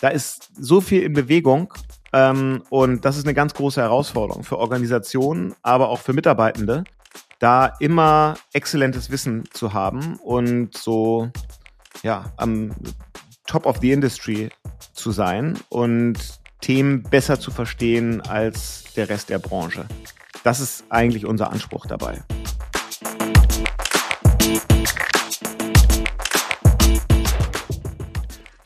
da ist so viel in Bewegung ähm, und das ist eine ganz große Herausforderung für Organisationen, aber auch für Mitarbeitende, da immer exzellentes Wissen zu haben und so ja am Top of the Industry zu sein und Themen besser zu verstehen als der Rest der Branche. Das ist eigentlich unser Anspruch dabei.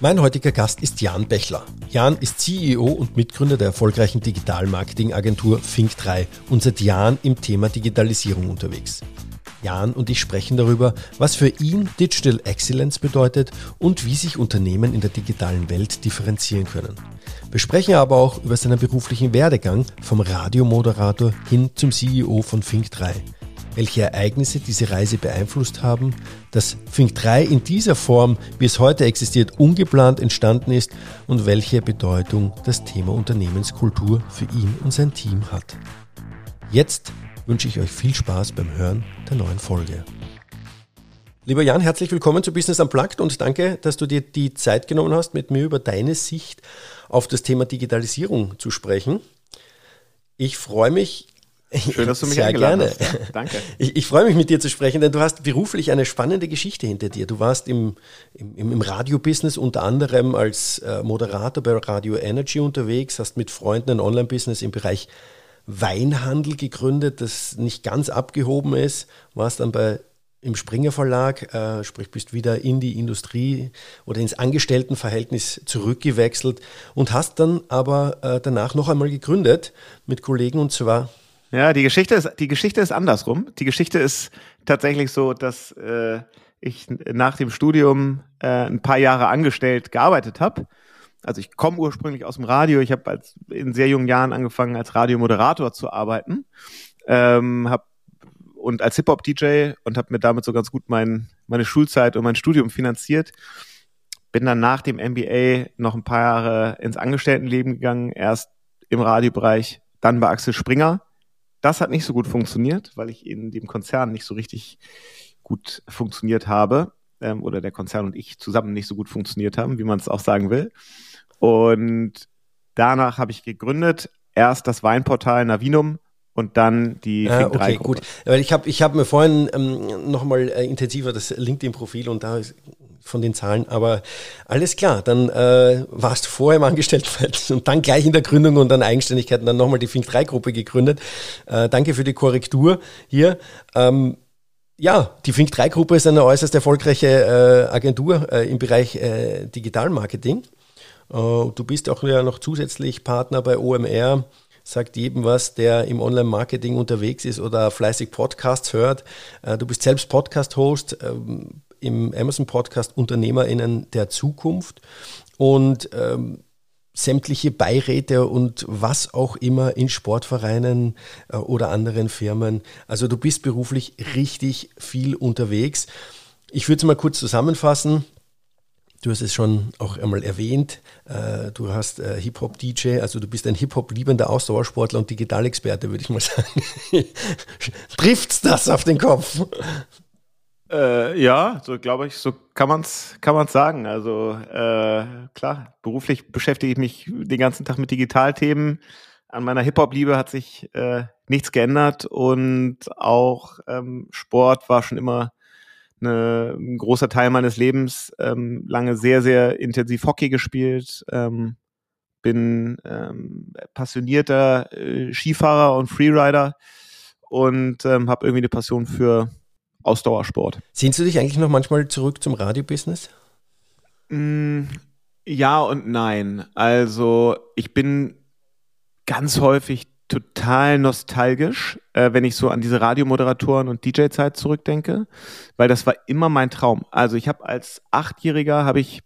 Mein heutiger Gast ist Jan Bechler. Jan ist CEO und Mitgründer der erfolgreichen Digital-Marketing-Agentur Think3 und seit Jahren im Thema Digitalisierung unterwegs. Jan und ich sprechen darüber, was für ihn Digital Excellence bedeutet und wie sich Unternehmen in der digitalen Welt differenzieren können. Wir sprechen aber auch über seinen beruflichen Werdegang vom Radiomoderator hin zum CEO von Think3 welche Ereignisse diese Reise beeinflusst haben, dass Fink 3 in dieser Form, wie es heute existiert, ungeplant entstanden ist und welche Bedeutung das Thema Unternehmenskultur für ihn und sein Team hat. Jetzt wünsche ich euch viel Spaß beim Hören der neuen Folge. Lieber Jan, herzlich willkommen zu Business Unplugged und danke, dass du dir die Zeit genommen hast, mit mir über deine Sicht auf das Thema Digitalisierung zu sprechen. Ich freue mich Schön, dass du mich Sehr eingeladen gerne. hast. Ja, danke. Ich, ich freue mich mit dir zu sprechen, denn du hast beruflich eine spannende Geschichte hinter dir. Du warst im, im, im Radiobusiness unter anderem als äh, Moderator bei Radio Energy unterwegs, hast mit Freunden ein Online-Business im Bereich Weinhandel gegründet, das nicht ganz abgehoben ist, warst dann bei im Springer Verlag, äh, sprich bist wieder in die Industrie oder ins Angestelltenverhältnis zurückgewechselt und hast dann aber äh, danach noch einmal gegründet mit Kollegen und zwar Ja, die Geschichte ist, die Geschichte ist andersrum. Die Geschichte ist tatsächlich so, dass äh, ich nach dem Studium äh, ein paar Jahre angestellt gearbeitet habe. Also ich komme ursprünglich aus dem Radio. Ich habe in sehr jungen Jahren angefangen, als Radiomoderator zu arbeiten. Ähm, hab, und als Hip-Hop-DJ und habe mir damit so ganz gut mein, meine Schulzeit und mein Studium finanziert. Bin dann nach dem MBA noch ein paar Jahre ins Angestelltenleben gegangen, erst im Radiobereich, dann bei Axel Springer das hat nicht so gut funktioniert, weil ich in dem Konzern nicht so richtig gut funktioniert habe ähm, oder der Konzern und ich zusammen nicht so gut funktioniert haben, wie man es auch sagen will. Und danach habe ich gegründet, erst das Weinportal Navinum und dann die ah, Fink 3 okay, gut. Weil ich habe ich hab mir vorhin ähm, nochmal äh, intensiver das LinkedIn-Profil und da von den Zahlen, aber alles klar, dann äh, warst du vorher im Angestelltenverhältnis und dann gleich in der Gründung und dann Eigenständigkeit und dann nochmal die Fink 3 Gruppe gegründet. Äh, danke für die Korrektur hier. Ähm, ja, die Fink 3 Gruppe ist eine äußerst erfolgreiche äh, Agentur äh, im Bereich äh, Digitalmarketing. Äh, du bist auch ja noch zusätzlich Partner bei OMR sagt jedem was, der im Online-Marketing unterwegs ist oder fleißig Podcasts hört. Du bist selbst Podcast-Host ähm, im Amazon-Podcast UnternehmerInnen der Zukunft und ähm, sämtliche Beiräte und was auch immer in Sportvereinen äh, oder anderen Firmen. Also du bist beruflich richtig viel unterwegs. Ich würde es mal kurz zusammenfassen. Du hast es schon auch einmal erwähnt. Äh, du hast äh, Hip-Hop-DJ, also du bist ein Hip-Hop-liebender Ausdauersportler und Digitalexperte, würde ich mal sagen. Trifft's das auf den Kopf? Äh, ja, so glaube ich, so kann man's kann man's sagen. Also äh, klar, beruflich beschäftige ich mich den ganzen Tag mit Digitalthemen. An meiner Hip-Hop-Liebe hat sich äh, nichts geändert und auch ähm, Sport war schon immer eine, ein großer Teil meines Lebens. Ähm, lange sehr, sehr intensiv Hockey gespielt. Ähm, bin ähm, passionierter äh, Skifahrer und Freerider und ähm, habe irgendwie eine Passion für Ausdauersport. Sehnst du dich eigentlich noch manchmal zurück zum Radiobusiness? Mm, ja und nein. Also ich bin ganz häufig total nostalgisch, äh, wenn ich so an diese Radiomoderatoren und DJ-Zeit zurückdenke, weil das war immer mein Traum. Also ich habe als Achtjähriger habe ich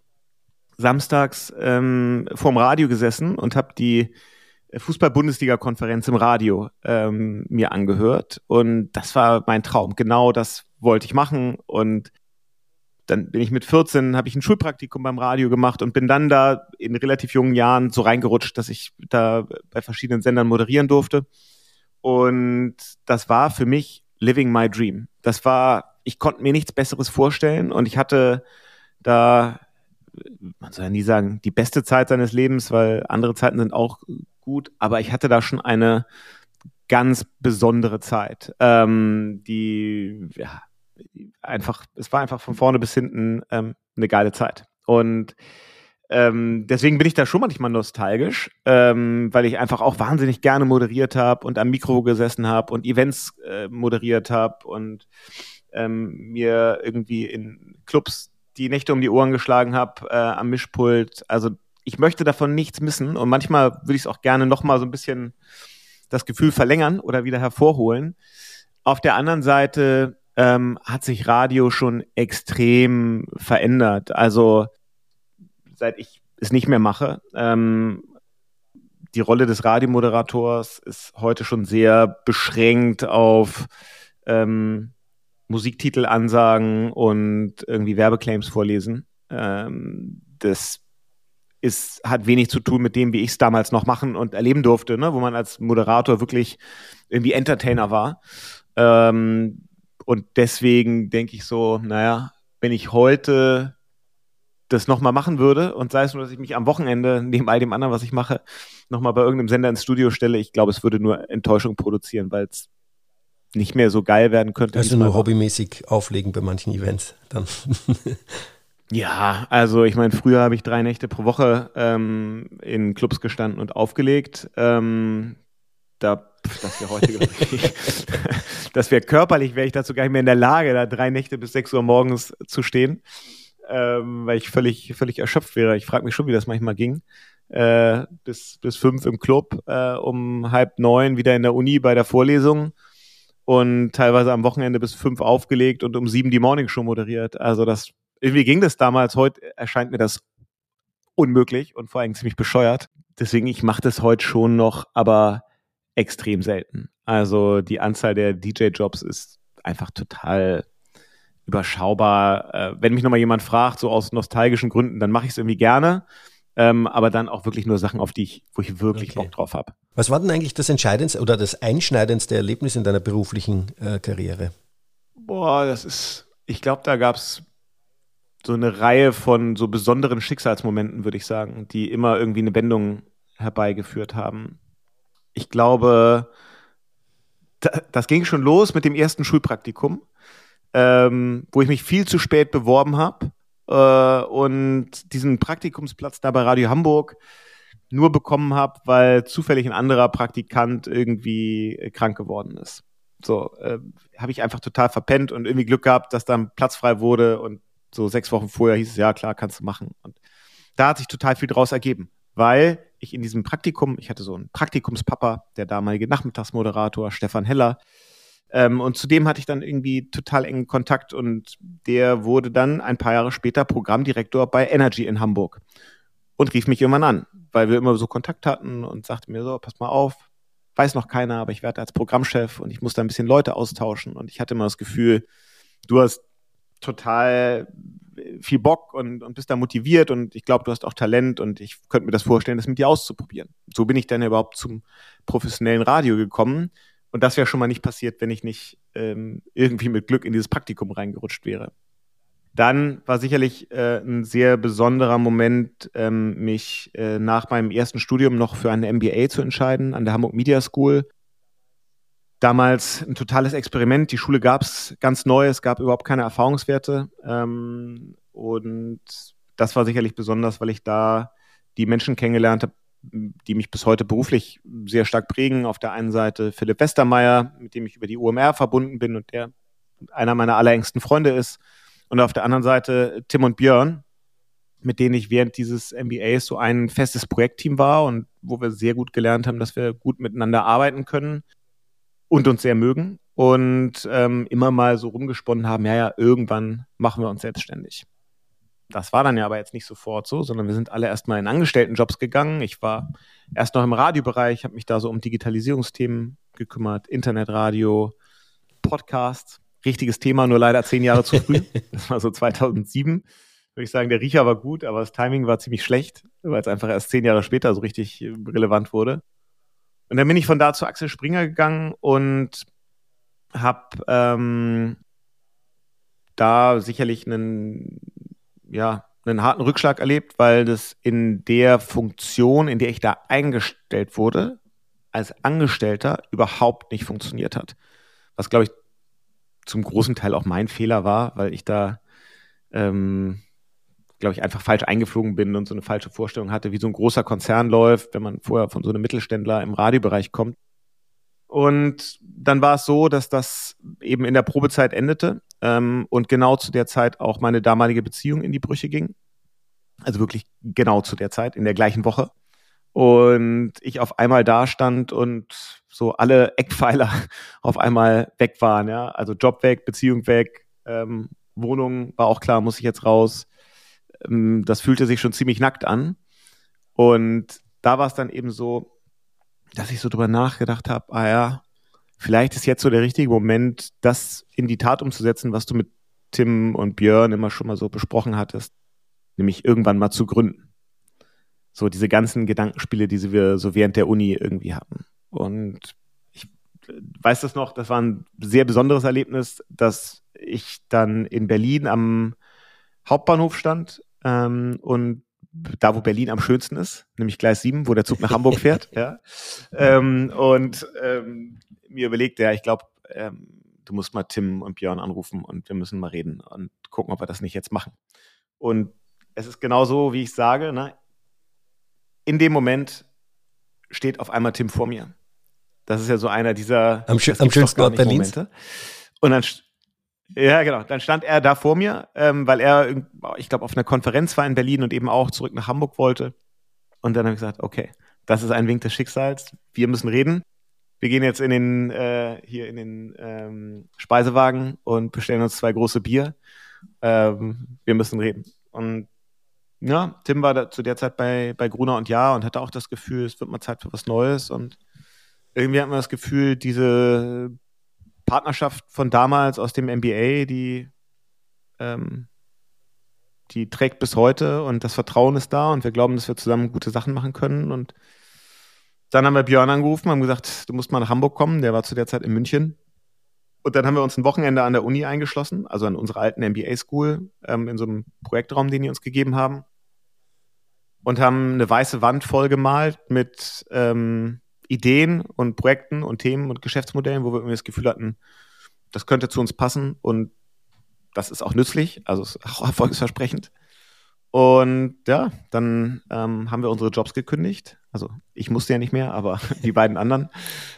samstags ähm, vorm Radio gesessen und habe die Fußball-Bundesliga-Konferenz im Radio ähm, mir angehört. Und das war mein Traum. Genau das wollte ich machen. Und dann bin ich mit 14, habe ich ein Schulpraktikum beim Radio gemacht und bin dann da in relativ jungen Jahren so reingerutscht, dass ich da bei verschiedenen Sendern moderieren durfte. Und das war für mich living my dream. Das war, ich konnte mir nichts Besseres vorstellen und ich hatte da, man soll ja nie sagen, die beste Zeit seines Lebens, weil andere Zeiten sind auch gut, aber ich hatte da schon eine ganz besondere Zeit, ähm, die, ja, einfach, es war einfach von vorne bis hinten ähm, eine geile Zeit. Und ähm, deswegen bin ich da schon manchmal nostalgisch, ähm, weil ich einfach auch wahnsinnig gerne moderiert habe und am Mikro gesessen habe und Events äh, moderiert habe und ähm, mir irgendwie in Clubs die Nächte um die Ohren geschlagen habe äh, am Mischpult. Also ich möchte davon nichts missen und manchmal würde ich es auch gerne nochmal so ein bisschen das Gefühl verlängern oder wieder hervorholen. Auf der anderen Seite ähm, hat sich Radio schon extrem verändert. Also seit ich es nicht mehr mache, ähm, die Rolle des Radiomoderators ist heute schon sehr beschränkt auf ähm, Musiktitelansagen und irgendwie Werbeclaims vorlesen. Ähm, das ist, hat wenig zu tun mit dem, wie ich es damals noch machen und erleben durfte, ne? wo man als Moderator wirklich irgendwie Entertainer war. Ähm, und deswegen denke ich so, naja, wenn ich heute das nochmal machen würde und sei es nur, dass ich mich am Wochenende neben all dem anderen, was ich mache, nochmal bei irgendeinem Sender ins Studio stelle, ich glaube, es würde nur Enttäuschung produzieren, weil es nicht mehr so geil werden könnte. Also nur hobbymäßig auflegen bei manchen Events dann. ja, also ich meine, früher habe ich drei Nächte pro Woche ähm, in Clubs gestanden und aufgelegt. Ähm, da, das wäre heute, ich, das wäre körperlich, wäre ich dazu gar nicht mehr in der Lage, da drei Nächte bis sechs Uhr morgens zu stehen, ähm, weil ich völlig, völlig erschöpft wäre. Ich frage mich schon, wie das manchmal ging. Äh, bis, bis fünf im Club, äh, um halb neun wieder in der Uni bei der Vorlesung und teilweise am Wochenende bis fünf aufgelegt und um sieben die Morning Show moderiert. Also das, irgendwie ging das damals, heute erscheint mir das unmöglich und vor allem ziemlich bescheuert. Deswegen, ich mache das heute schon noch, aber extrem selten. Also die Anzahl der DJ-Jobs ist einfach total überschaubar. Äh, wenn mich nochmal jemand fragt, so aus nostalgischen Gründen, dann mache ich es irgendwie gerne. Ähm, aber dann auch wirklich nur Sachen, auf die ich, wo ich wirklich okay. Bock drauf habe. Was war denn eigentlich das entscheidendste oder das einschneidendste Erlebnis in deiner beruflichen äh, Karriere? Boah, das ist, ich glaube, da gab es so eine Reihe von so besonderen Schicksalsmomenten, würde ich sagen, die immer irgendwie eine Wendung herbeigeführt haben. Ich glaube, das ging schon los mit dem ersten Schulpraktikum, ähm, wo ich mich viel zu spät beworben habe äh, und diesen Praktikumsplatz da bei Radio Hamburg nur bekommen habe, weil zufällig ein anderer Praktikant irgendwie krank geworden ist. So, äh, habe ich einfach total verpennt und irgendwie Glück gehabt, dass dann Platz frei wurde und so sechs Wochen vorher hieß es, ja klar, kannst du machen. Und da hat sich total viel draus ergeben, weil ich in diesem Praktikum, ich hatte so einen Praktikumspapa, der damalige Nachmittagsmoderator, Stefan Heller, ähm, und zudem hatte ich dann irgendwie total engen Kontakt und der wurde dann ein paar Jahre später Programmdirektor bei Energy in Hamburg und rief mich irgendwann an, weil wir immer so Kontakt hatten und sagte mir so, pass mal auf, weiß noch keiner, aber ich werde als Programmchef und ich muss da ein bisschen Leute austauschen. Und ich hatte immer das Gefühl, du hast total viel Bock und, und bist da motiviert und ich glaube, du hast auch Talent und ich könnte mir das vorstellen, das mit dir auszuprobieren. So bin ich dann überhaupt zum professionellen Radio gekommen und das wäre schon mal nicht passiert, wenn ich nicht ähm, irgendwie mit Glück in dieses Praktikum reingerutscht wäre. Dann war sicherlich äh, ein sehr besonderer Moment, ähm, mich äh, nach meinem ersten Studium noch für eine MBA zu entscheiden an der Hamburg Media School damals ein totales Experiment. Die Schule gab es ganz neu, es gab überhaupt keine Erfahrungswerte. Ähm, und das war sicherlich besonders, weil ich da die Menschen kennengelernt habe, die mich bis heute beruflich sehr stark prägen. Auf der einen Seite Philipp Westermeier, mit dem ich über die UMR verbunden bin und der einer meiner allerengsten Freunde ist. Und auf der anderen Seite Tim und Björn, mit denen ich während dieses MBAs so ein festes Projektteam war und wo wir sehr gut gelernt haben, dass wir gut miteinander arbeiten können und uns sehr mögen und ähm, immer mal so rumgesponnen haben, ja, ja, irgendwann machen wir uns selbstständig. Das war dann ja aber jetzt nicht sofort so, sondern wir sind alle erstmal in Angestelltenjobs gegangen. Ich war erst noch im Radiobereich, habe mich da so um Digitalisierungsthemen gekümmert, Internetradio, Podcasts. Richtiges Thema, nur leider zehn Jahre zu früh. Das war so 2007. Würde ich sagen, der Riecher war gut, aber das Timing war ziemlich schlecht, weil es einfach erst zehn Jahre später so richtig relevant wurde. Und dann bin ich von da zu Axel Springer gegangen und habe ähm, da sicherlich einen, ja, einen harten Rückschlag erlebt, weil das in der Funktion, in der ich da eingestellt wurde, als Angestellter überhaupt nicht funktioniert hat. Was, glaube ich, zum großen Teil auch mein Fehler war, weil ich da, ähm, glaube ich, einfach falsch eingeflogen bin und so eine falsche Vorstellung hatte, wie so ein großer Konzern läuft, wenn man vorher von so einem Mittelständler im Radiobereich kommt. Und dann war es so, dass das eben in der Probezeit endete ähm, und genau zu der Zeit auch meine damalige Beziehung in die Brüche ging. Also wirklich genau zu der Zeit, in der gleichen Woche. Und ich auf einmal da stand und so alle Eckpfeiler auf einmal weg waren, ja. Also Job weg, Beziehung weg, ähm, Wohnung war auch klar, muss ich jetzt raus. Ähm, das fühlte sich schon ziemlich nackt an. Und da war es dann eben so, dass ich so drüber nachgedacht habe, ah ja, vielleicht ist jetzt so der richtige Moment, das in die Tat umzusetzen, was du mit Tim und Björn immer schon mal so besprochen hattest, nämlich irgendwann mal zu gründen. So diese ganzen Gedankenspiele, die wir so während der Uni irgendwie hatten. Und ich weiß das noch, das war ein sehr besonderes Erlebnis, dass ich dann in Berlin am Hauptbahnhof stand ähm, und da, wo Berlin am schönsten ist, nämlich Gleis 7, wo der Zug nach Hamburg fährt. ja. Ähm, und ähm, mir überlegt, ja, ich glaube, ähm, du musst mal Tim und Björn anrufen und wir müssen mal reden und gucken, ob wir das nicht jetzt machen. Und es ist genau so, wie ich sage, ne? in dem Moment steht auf einmal Tim vor mir. Das ist ja so einer dieser am, schönsten Ort Berlins. Momente. Und dann ja, genau. Dann stand er da vor mir, ähm, weil er, ich glaube, auf einer Konferenz war in Berlin und eben auch zurück nach Hamburg wollte. Und dann habe ich gesagt, okay, das ist ein Wink des Schicksals. Wir müssen reden. Wir gehen jetzt in den äh, hier in den ähm, Speisewagen und bestellen uns zwei große Bier. Ähm, wir müssen reden. Und ja, Tim war zu der Zeit bei, bei Gruner und Ja und hatte auch das Gefühl, es wird mal Zeit für was Neues. Und irgendwie hat man das Gefühl, diese Partnerschaft von damals aus dem MBA, die, ähm, die trägt bis heute und das Vertrauen ist da und wir glauben, dass wir zusammen gute Sachen machen können. Und dann haben wir Björn angerufen, haben gesagt, du musst mal nach Hamburg kommen. Der war zu der Zeit in München. Und dann haben wir uns ein Wochenende an der Uni eingeschlossen, also an unserer alten MBA-School, ähm, in so einem Projektraum, den die uns gegeben haben. Und haben eine weiße Wand voll gemalt mit ähm, Ideen und Projekten und Themen und Geschäftsmodellen, wo wir irgendwie das Gefühl hatten, das könnte zu uns passen und das ist auch nützlich, also ist auch erfolgsversprechend. Und ja, dann ähm, haben wir unsere Jobs gekündigt. Also ich musste ja nicht mehr, aber die beiden anderen.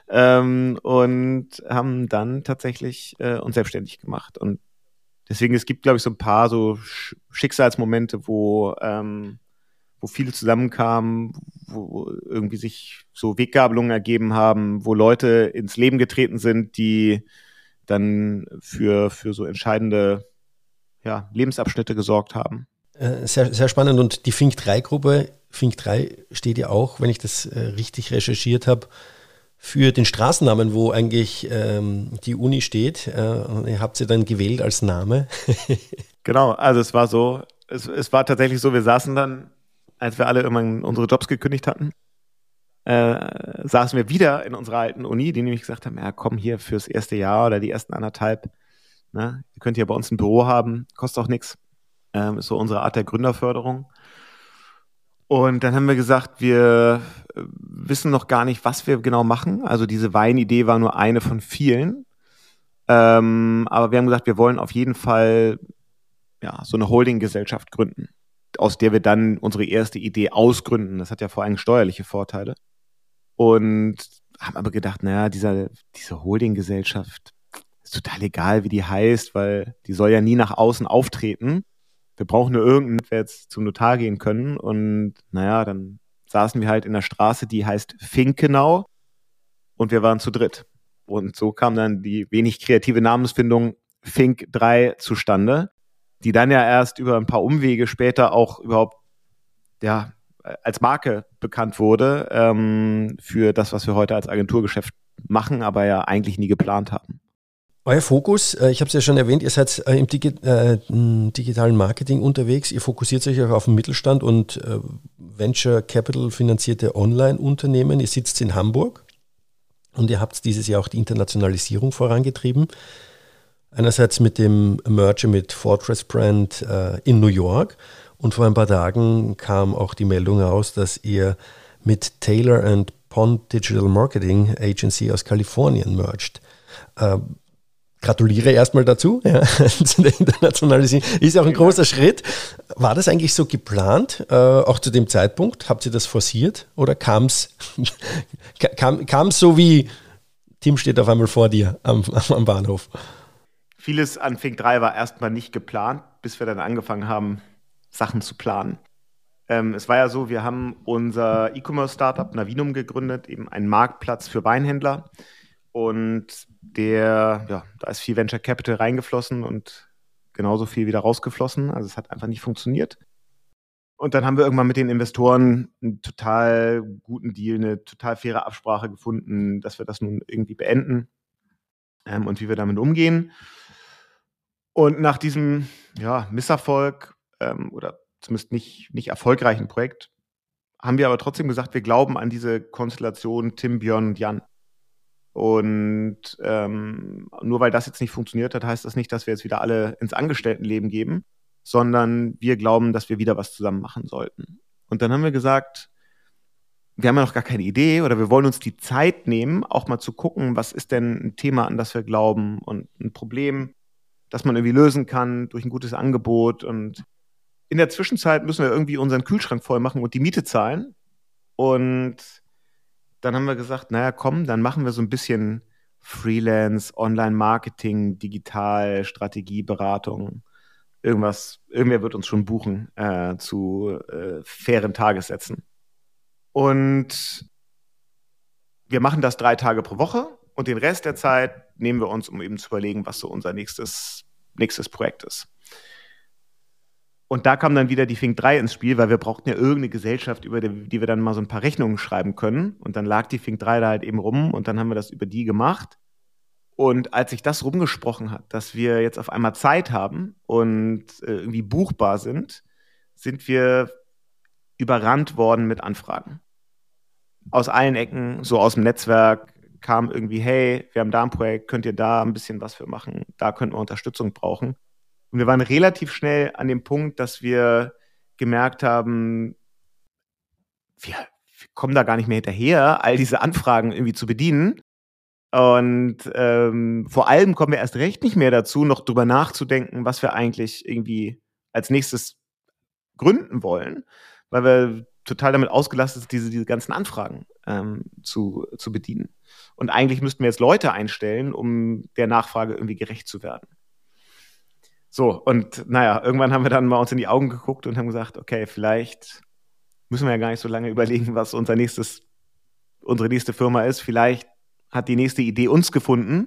Ähm, und haben dann tatsächlich äh, uns selbstständig gemacht. Und deswegen, es gibt, glaube ich, so ein paar so Schicksalsmomente, wo ähm, wo viele zusammenkamen, wo irgendwie sich so Weggabelungen ergeben haben, wo Leute ins Leben getreten sind, die dann für, für so entscheidende ja, Lebensabschnitte gesorgt haben. Äh, sehr, sehr spannend. Und die Fink 3-Gruppe, Fink 3 steht ja auch, wenn ich das äh, richtig recherchiert habe, für den Straßennamen, wo eigentlich ähm, die Uni steht. Äh, ihr habt sie dann gewählt als Name. genau, also es war so, es, es war tatsächlich so, wir saßen dann als wir alle irgendwann unsere Jobs gekündigt hatten, äh, saßen wir wieder in unserer alten Uni, die nämlich gesagt haben, ja komm hier fürs erste Jahr oder die ersten anderthalb, ne, ihr könnt ja bei uns ein Büro haben, kostet auch nichts. Ähm, ist so unsere Art der Gründerförderung. Und dann haben wir gesagt, wir äh, wissen noch gar nicht, was wir genau machen. Also diese Weinidee war nur eine von vielen. Ähm, aber wir haben gesagt, wir wollen auf jeden Fall ja, so eine Holdinggesellschaft gründen aus der wir dann unsere erste Idee ausgründen. Das hat ja vor allem steuerliche Vorteile. Und haben aber gedacht, naja, dieser, diese Holdinggesellschaft ist total egal, wie die heißt, weil die soll ja nie nach außen auftreten. Wir brauchen nur irgendeinen, der jetzt zum Notar gehen können. Und naja, dann saßen wir halt in der Straße, die heißt Finkenau. Und wir waren zu dritt. Und so kam dann die wenig kreative Namensfindung Fink 3 zustande die dann ja erst über ein paar Umwege später auch überhaupt ja als Marke bekannt wurde ähm, für das, was wir heute als Agenturgeschäft machen, aber ja eigentlich nie geplant haben. Euer Fokus, äh, ich habe es ja schon erwähnt, ihr seid äh, im Digi äh, digitalen Marketing unterwegs, ihr fokussiert euch auch auf den Mittelstand und äh, Venture Capital finanzierte Online-Unternehmen. Ihr sitzt in Hamburg und ihr habt dieses Jahr auch die Internationalisierung vorangetrieben. Einerseits mit dem Merger mit Fortress Brand äh, in New York und vor ein paar Tagen kam auch die Meldung raus, dass ihr mit Taylor and Pond Digital Marketing Agency aus Kalifornien merged. Äh, gratuliere erstmal dazu, ja, zu der Internationalisierung. Ist auch ein großer Schritt. War das eigentlich so geplant, äh, auch zu dem Zeitpunkt? Habt ihr das forciert oder kam es kam, so wie Tim steht auf einmal vor dir am, am Bahnhof? Vieles an Fink 3 war erstmal nicht geplant, bis wir dann angefangen haben, Sachen zu planen. Ähm, es war ja so, wir haben unser E-Commerce-Startup Navinum gegründet, eben einen Marktplatz für Weinhändler. Und der, ja, da ist viel Venture Capital reingeflossen und genauso viel wieder rausgeflossen. Also es hat einfach nicht funktioniert. Und dann haben wir irgendwann mit den Investoren einen total guten Deal, eine total faire Absprache gefunden, dass wir das nun irgendwie beenden ähm, und wie wir damit umgehen. Und nach diesem ja, Misserfolg ähm, oder zumindest nicht, nicht erfolgreichen Projekt haben wir aber trotzdem gesagt, wir glauben an diese Konstellation Tim, Björn und Jan. Und ähm, nur weil das jetzt nicht funktioniert hat, heißt das nicht, dass wir jetzt wieder alle ins Angestelltenleben geben, sondern wir glauben, dass wir wieder was zusammen machen sollten. Und dann haben wir gesagt, wir haben ja noch gar keine Idee oder wir wollen uns die Zeit nehmen, auch mal zu gucken, was ist denn ein Thema, an das wir glauben und ein Problem, das man irgendwie lösen kann durch ein gutes Angebot. Und in der Zwischenzeit müssen wir irgendwie unseren Kühlschrank voll machen und die Miete zahlen. Und dann haben wir gesagt, naja, komm, dann machen wir so ein bisschen Freelance, Online-Marketing, Digital, Strategieberatung. Irgendwas, irgendwer wird uns schon buchen äh, zu äh, fairen Tagessätzen. Und wir machen das drei Tage pro Woche und den Rest der Zeit nehmen wir uns, um eben zu überlegen, was so unser nächstes, nächstes Projekt ist. Und da kam dann wieder die Fink 3 ins Spiel, weil wir brauchten ja irgendeine Gesellschaft, über die, die wir dann mal so ein paar Rechnungen schreiben können. Und dann lag die Fink 3 da halt eben rum und dann haben wir das über die gemacht. Und als sich das rumgesprochen hat, dass wir jetzt auf einmal Zeit haben und äh, irgendwie buchbar sind, sind wir überrannt worden mit Anfragen. Aus allen Ecken, so aus dem Netzwerk, kam irgendwie, hey, wir haben da ein Projekt, könnt ihr da ein bisschen was für machen, da könnten wir Unterstützung brauchen. Und wir waren relativ schnell an dem Punkt, dass wir gemerkt haben, wir, wir kommen da gar nicht mehr hinterher, all diese Anfragen irgendwie zu bedienen. Und ähm, vor allem kommen wir erst recht nicht mehr dazu, noch drüber nachzudenken, was wir eigentlich irgendwie als nächstes gründen wollen, weil wir total damit ausgelastet diese, diese ganzen Anfragen ähm, zu, zu bedienen. Und eigentlich müssten wir jetzt Leute einstellen, um der Nachfrage irgendwie gerecht zu werden. So, und naja, irgendwann haben wir dann mal uns in die Augen geguckt und haben gesagt, okay, vielleicht müssen wir ja gar nicht so lange überlegen, was unser nächstes, unsere nächste Firma ist. Vielleicht hat die nächste Idee uns gefunden,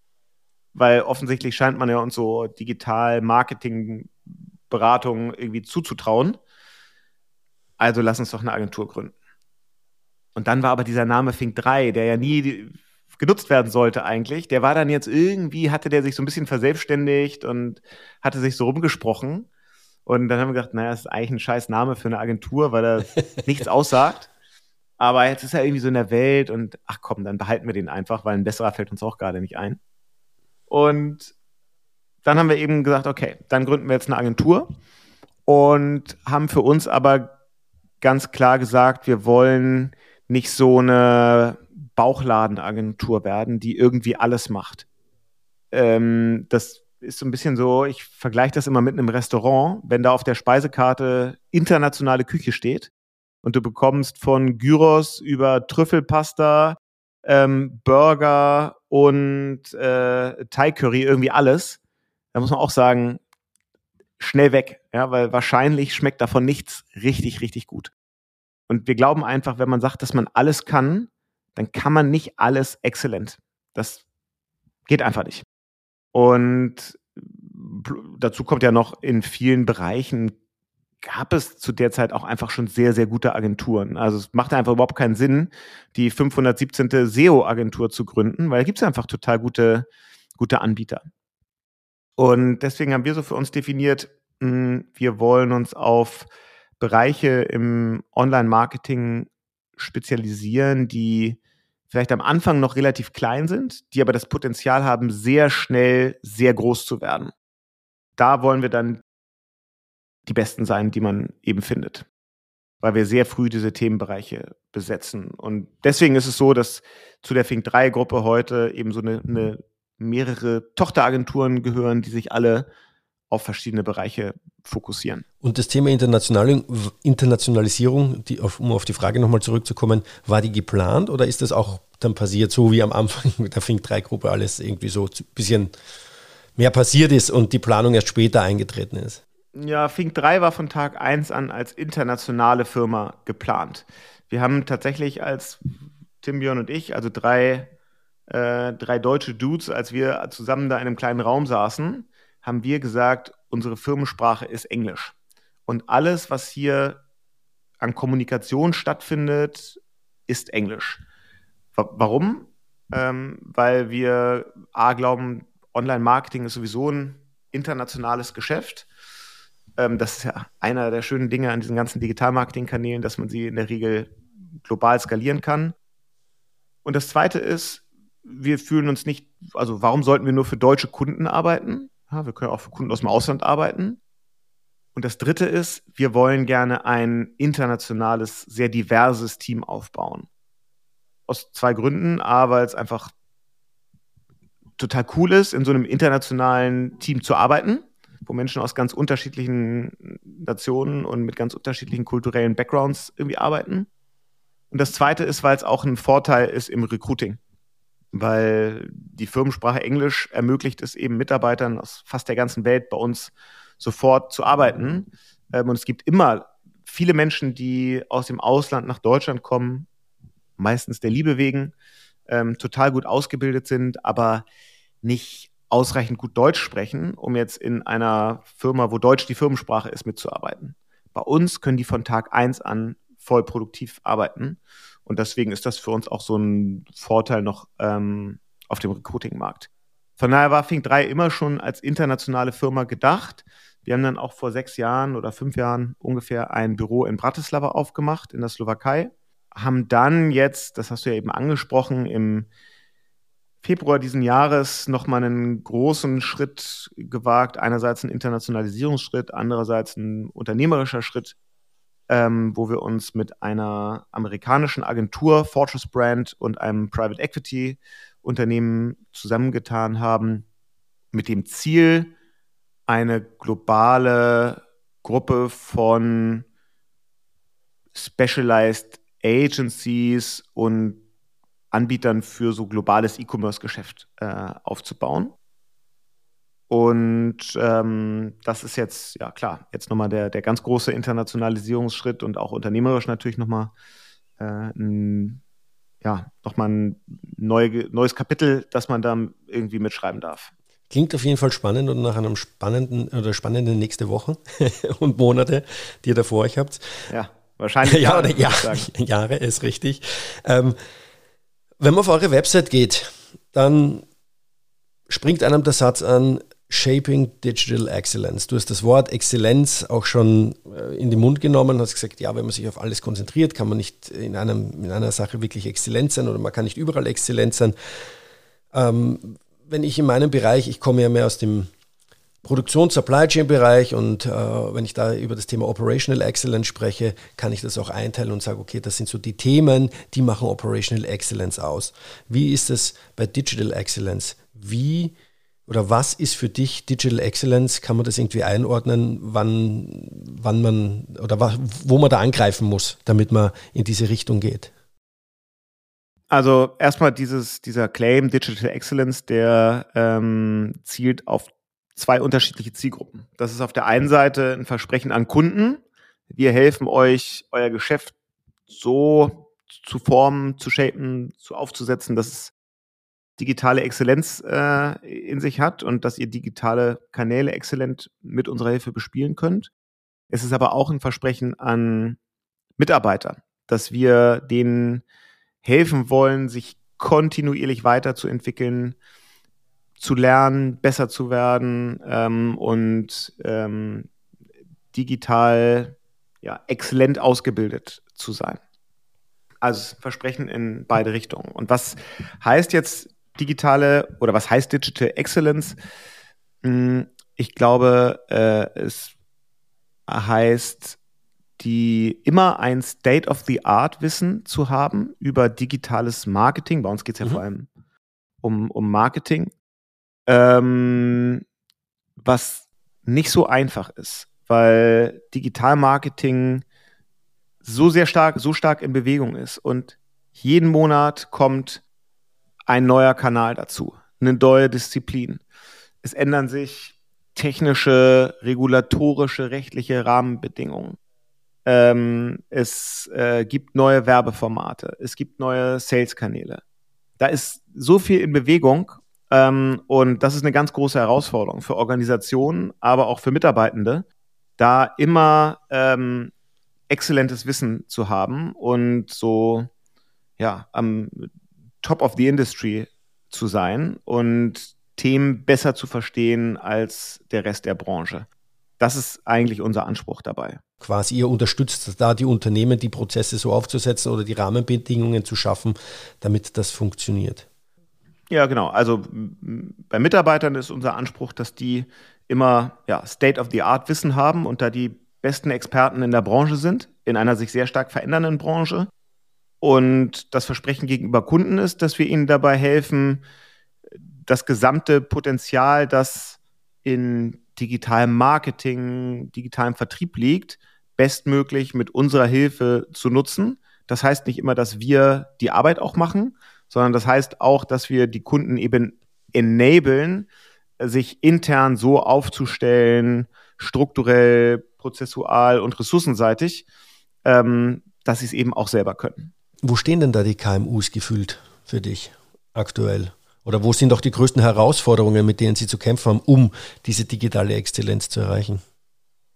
weil offensichtlich scheint man ja uns so digital Marketing Beratung irgendwie zuzutrauen. Also lass uns doch eine Agentur gründen. Und dann war aber dieser Name Fink 3, der ja nie genutzt werden sollte eigentlich. Der war dann jetzt irgendwie, hatte der sich so ein bisschen verselbstständigt und hatte sich so rumgesprochen. Und dann haben wir gedacht, naja, das ist eigentlich ein scheiß Name für eine Agentur, weil er nichts aussagt. Aber jetzt ist er irgendwie so in der Welt und ach komm, dann behalten wir den einfach, weil ein besserer fällt uns auch gerade nicht ein. Und dann haben wir eben gesagt, okay, dann gründen wir jetzt eine Agentur und haben für uns aber ganz klar gesagt, wir wollen nicht so eine Bauchladenagentur werden, die irgendwie alles macht. Ähm, das ist so ein bisschen so, ich vergleiche das immer mit einem Restaurant, wenn da auf der Speisekarte internationale Küche steht und du bekommst von Gyros über Trüffelpasta, ähm, Burger und äh, Thai Curry irgendwie alles, da muss man auch sagen, schnell weg, ja, weil wahrscheinlich schmeckt davon nichts richtig, richtig gut. Und wir glauben einfach, wenn man sagt, dass man alles kann, dann kann man nicht alles exzellent. Das geht einfach nicht. Und dazu kommt ja noch, in vielen Bereichen gab es zu der Zeit auch einfach schon sehr, sehr gute Agenturen. Also es macht einfach überhaupt keinen Sinn, die 517. SEO-Agentur zu gründen, weil da gibt es einfach total gute, gute Anbieter. Und deswegen haben wir so für uns definiert, hm, wir wollen uns auf Bereiche im Online-Marketing spezialisieren, die vielleicht am Anfang noch relativ klein sind, die aber das Potenzial haben, sehr schnell sehr groß zu werden. Da wollen wir dann die besten sein, die man eben findet. Weil wir sehr früh diese Themenbereiche besetzen. Und deswegen ist es so, dass zu der Fink 3 Gruppe heute eben so eine, eine mehrere Tochteragenturen gehören, die sich alle auf verschiedene Bereiche fokussieren. Und das Thema Internationalisierung, die um auf die Frage nochmal zurückzukommen, war die geplant oder ist das auch dann passiert, so wie am Anfang mit der Fink 3 Gruppe alles irgendwie so ein bisschen mehr passiert ist und die Planung erst später eingetreten ist? Ja, Fink 3 war von Tag 1 an als internationale Firma geplant. Wir haben tatsächlich als Tim, Björn und ich, also drei, äh, drei deutsche Dudes, als wir zusammen da in einem kleinen Raum saßen, haben wir gesagt, unsere Firmensprache ist Englisch. Und alles, was hier an Kommunikation stattfindet, ist Englisch. Warum? Ähm, weil wir A glauben, Online-Marketing ist sowieso ein internationales Geschäft ähm, das ist ja einer der schönen Dinge an diesen ganzen Digital-Marketing-Kanälen, dass man sie in der Regel global skalieren kann. Und das Zweite ist, wir fühlen uns nicht, also warum sollten wir nur für deutsche Kunden arbeiten? Ja, wir können auch für Kunden aus dem Ausland arbeiten. Und das Dritte ist, wir wollen gerne ein internationales, sehr diverses Team aufbauen. Aus zwei Gründen. A, weil es einfach total cool ist, in so einem internationalen Team zu arbeiten wo Menschen aus ganz unterschiedlichen Nationen und mit ganz unterschiedlichen kulturellen Backgrounds irgendwie arbeiten. Und das Zweite ist, weil es auch ein Vorteil ist im Recruiting, weil die Firmensprache Englisch ermöglicht es eben Mitarbeitern aus fast der ganzen Welt bei uns sofort zu arbeiten. Ähm, und es gibt immer viele Menschen, die aus dem Ausland nach Deutschland kommen, meistens der Liebe wegen, ähm, total gut ausgebildet sind, aber nicht ausreichend gut Deutsch sprechen, um jetzt in einer Firma, wo Deutsch die Firmensprache ist, mitzuarbeiten. Bei uns können die von Tag eins an voll produktiv arbeiten. Und deswegen ist das für uns auch so ein Vorteil noch ähm, auf dem Recruiting-Markt. Von daher war Fink 3 immer schon als internationale Firma gedacht. Wir haben dann auch vor sechs Jahren oder fünf Jahren ungefähr ein Büro in Bratislava aufgemacht, in der Slowakei. Haben dann jetzt, das hast du ja eben angesprochen, im Februar diesen Jahres nochmal einen großen Schritt gewagt. Einerseits ein Internationalisierungsschritt, andererseits ein unternehmerischer Schritt, ähm, wo wir uns mit einer amerikanischen Agentur, Fortress Brand und einem Private Equity Unternehmen zusammengetan haben, mit dem Ziel, eine globale Gruppe von Specialized Agencies und Anbietern für so globales E-Commerce-Geschäft äh, aufzubauen. Und ähm, das ist jetzt, ja klar, jetzt nochmal der, der ganz große Internationalisierungsschritt und auch unternehmerisch natürlich nochmal äh, ein, ja, nochmal ein neu, neues Kapitel, das man da irgendwie mitschreiben darf. Klingt auf jeden Fall spannend und nach einem spannenden oder spannenden nächste Woche und Monate, die ihr da vor euch habt. Ja, wahrscheinlich. ja, oder ja, Jahre ist richtig. Ähm, wenn man auf eure Website geht, dann springt einem der Satz an, Shaping Digital Excellence. Du hast das Wort Exzellenz auch schon äh, in den Mund genommen, hast gesagt, ja, wenn man sich auf alles konzentriert, kann man nicht in, einem, in einer Sache wirklich exzellent sein oder man kann nicht überall exzellent sein. Ähm, wenn ich in meinem Bereich, ich komme ja mehr aus dem Produktions-Supply Chain-Bereich und äh, wenn ich da über das Thema Operational Excellence spreche, kann ich das auch einteilen und sage, okay, das sind so die Themen, die machen Operational Excellence aus. Wie ist es bei Digital Excellence? Wie oder was ist für dich Digital Excellence? Kann man das irgendwie einordnen, wann, wann man oder wo man da angreifen muss, damit man in diese Richtung geht? Also erstmal dieses, dieser Claim Digital Excellence, der ähm, zielt auf zwei unterschiedliche Zielgruppen. Das ist auf der einen Seite ein Versprechen an Kunden. Wir helfen euch, euer Geschäft so zu formen, zu shapen, zu aufzusetzen, dass es digitale Exzellenz äh, in sich hat und dass ihr digitale Kanäle exzellent mit unserer Hilfe bespielen könnt. Es ist aber auch ein Versprechen an Mitarbeiter, dass wir denen helfen wollen, sich kontinuierlich weiterzuentwickeln, zu lernen, besser zu werden ähm, und ähm, digital ja, exzellent ausgebildet zu sein. Also Versprechen in beide Richtungen. Und was heißt jetzt digitale oder was heißt Digital Excellence? Hm, ich glaube, äh, es heißt, die immer ein State-of-the-Art-Wissen zu haben über digitales Marketing. Bei uns geht es ja mhm. vor allem um, um Marketing, ähm, was nicht so einfach ist, weil Digitalmarketing so sehr stark, so stark in Bewegung ist und jeden Monat kommt ein neuer Kanal dazu, eine neue Disziplin. Es ändern sich technische, regulatorische, rechtliche Rahmenbedingungen. Ähm, es äh, gibt neue Werbeformate, es gibt neue Sales-Kanäle. Da ist so viel in Bewegung ähm, und das ist eine ganz große Herausforderung für Organisationen, aber auch für Mitarbeitende, da immer ähm, exzellentes Wissen zu haben und so ja am Top of the Industry zu sein und Themen besser zu verstehen als der Rest der Branche. Das ist eigentlich unser Anspruch dabei. Quasi ihr unterstützt da die Unternehmen, die Prozesse so aufzusetzen oder die Rahmenbedingungen zu schaffen, damit das funktioniert. Ja, genau. Also bei Mitarbeitern ist unser Anspruch, dass die immer ja, State-of-the-Art Wissen haben und da die besten Experten in der Branche sind, in einer sich sehr stark verändernden Branche. Und das Versprechen gegenüber Kunden ist, dass wir ihnen dabei helfen, das gesamte Potenzial, das in digitalem Marketing, digitalem Vertrieb liegt, bestmöglich mit unserer Hilfe zu nutzen. Das heißt nicht immer, dass wir die Arbeit auch machen, sondern das heißt auch, dass wir die Kunden eben enablen, sich intern so aufzustellen, strukturell, prozessual und ressourcenseitig, ähm, dass sie es eben auch selber können. Wo stehen denn da die KMUs gefühlt für dich aktuell? Oder wo sind auch die größten Herausforderungen, mit denen Sie zu kämpfen haben, um diese digitale Exzellenz zu erreichen?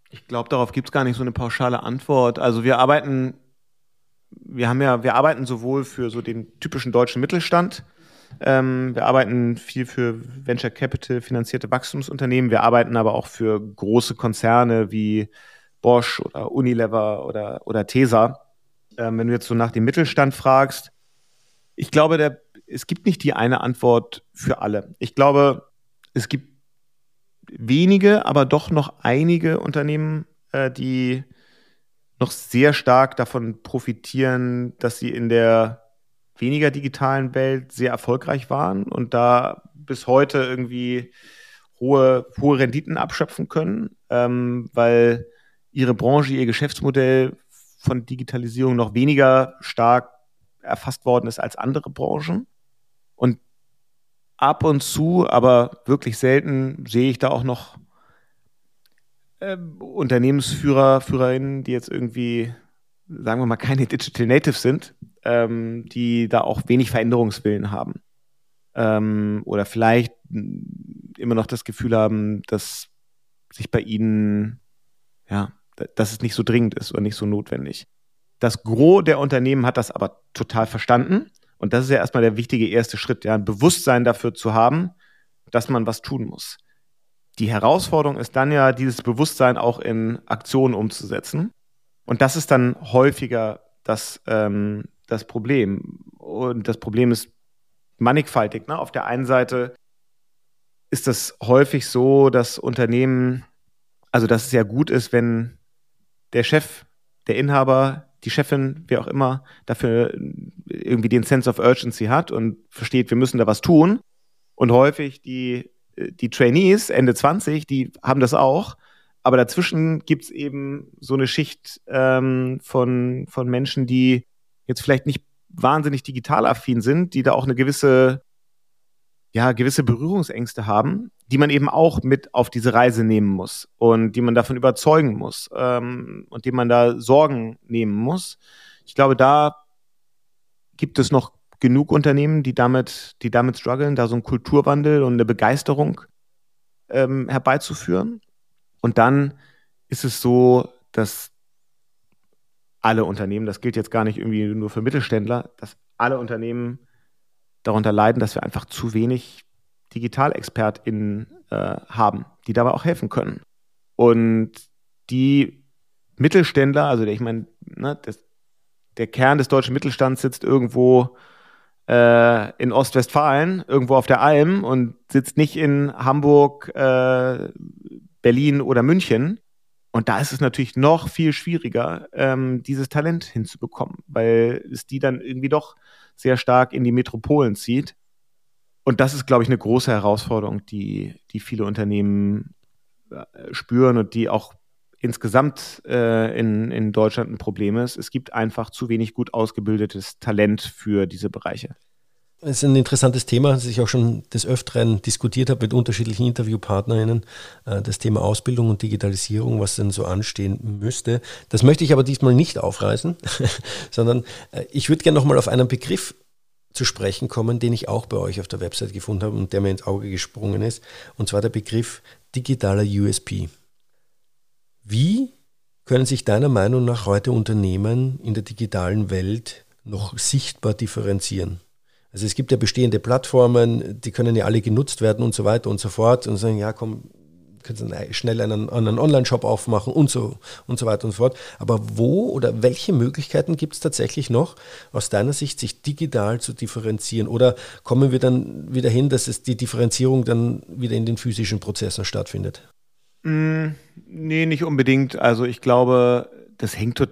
Ich glaube, darauf gibt es gar nicht so eine pauschale Antwort. Also wir arbeiten, wir haben ja, wir arbeiten sowohl für so den typischen deutschen Mittelstand, ähm, wir arbeiten viel für Venture Capital finanzierte Wachstumsunternehmen. Wir arbeiten aber auch für große Konzerne wie Bosch oder Unilever oder, oder Tesa. Ähm, wenn du jetzt so nach dem Mittelstand fragst, ich glaube, der, es gibt nicht die eine Antwort für alle. Ich glaube, es gibt wenige, aber doch noch einige Unternehmen, äh, die noch sehr stark davon profitieren, dass sie in der weniger digitalen Welt sehr erfolgreich waren und da bis heute irgendwie hohe, hohe Renditen abschöpfen können, ähm, weil ihre Branche, ihr Geschäftsmodell von Digitalisierung noch weniger stark erfasst worden ist als andere Branchen. Und ab und zu, aber wirklich selten, sehe ich da auch noch äh, Unternehmensführer, Führerinnen, die jetzt irgendwie, sagen wir mal, keine Digital Natives sind, ähm, die da auch wenig Veränderungswillen haben. Ähm, oder vielleicht immer noch das Gefühl haben, dass sich bei ihnen, ja, dass es nicht so dringend ist oder nicht so notwendig. Das Gros der Unternehmen hat das aber total verstanden. Und das ist ja erstmal der wichtige erste Schritt, ja, ein Bewusstsein dafür zu haben, dass man was tun muss. Die Herausforderung ist dann ja, dieses Bewusstsein auch in Aktionen umzusetzen. Und das ist dann häufiger das, ähm, das Problem. Und das Problem ist mannigfaltig. Ne? Auf der einen Seite ist das häufig so, dass Unternehmen, also dass es ja gut ist, wenn der Chef, der Inhaber, die Chefin, wer auch immer, dafür irgendwie den Sense of Urgency hat und versteht, wir müssen da was tun. Und häufig die, die Trainees, Ende 20, die haben das auch. Aber dazwischen gibt es eben so eine Schicht ähm, von, von Menschen, die jetzt vielleicht nicht wahnsinnig digital affin sind, die da auch eine gewisse, ja, gewisse Berührungsängste haben, die man eben auch mit auf diese Reise nehmen muss und die man davon überzeugen muss ähm, und dem man da Sorgen nehmen muss. Ich glaube, da gibt es noch genug Unternehmen, die damit, die damit strugglen, da so einen Kulturwandel und eine Begeisterung ähm, herbeizuführen. Und dann ist es so, dass alle Unternehmen, das gilt jetzt gar nicht irgendwie nur für Mittelständler, dass alle Unternehmen darunter leiden, dass wir einfach zu wenig DigitalexpertInnen äh, haben, die dabei auch helfen können. Und die Mittelständler, also ich meine, ne, der Kern des deutschen Mittelstands sitzt irgendwo äh, in Ostwestfalen, irgendwo auf der Alm und sitzt nicht in Hamburg, äh, Berlin oder München. Und da ist es natürlich noch viel schwieriger, ähm, dieses Talent hinzubekommen, weil es die dann irgendwie doch sehr stark in die Metropolen zieht. Und das ist, glaube ich, eine große Herausforderung, die, die viele Unternehmen äh, spüren und die auch insgesamt äh, in, in Deutschland ein Problem ist. Es gibt einfach zu wenig gut ausgebildetes Talent für diese Bereiche. Es ist ein interessantes Thema, das ich auch schon des Öfteren diskutiert habe mit unterschiedlichen InterviewpartnerInnen, äh, das Thema Ausbildung und Digitalisierung, was denn so anstehen müsste. Das möchte ich aber diesmal nicht aufreißen, sondern äh, ich würde gerne nochmal auf einen Begriff zu sprechen kommen, den ich auch bei euch auf der Website gefunden habe und der mir ins Auge gesprungen ist, und zwar der Begriff digitaler USP. Wie können sich deiner Meinung nach heute Unternehmen in der digitalen Welt noch sichtbar differenzieren? Also es gibt ja bestehende Plattformen, die können ja alle genutzt werden und so weiter und so fort und sagen, ja komm, können schnell einen, einen Online-Shop aufmachen und so und so weiter und so fort. Aber wo oder welche Möglichkeiten gibt es tatsächlich noch, aus deiner Sicht, sich digital zu differenzieren? Oder kommen wir dann wieder hin, dass es die Differenzierung dann wieder in den physischen Prozessen stattfindet? Mm, nee, nicht unbedingt. Also ich glaube, das hängt,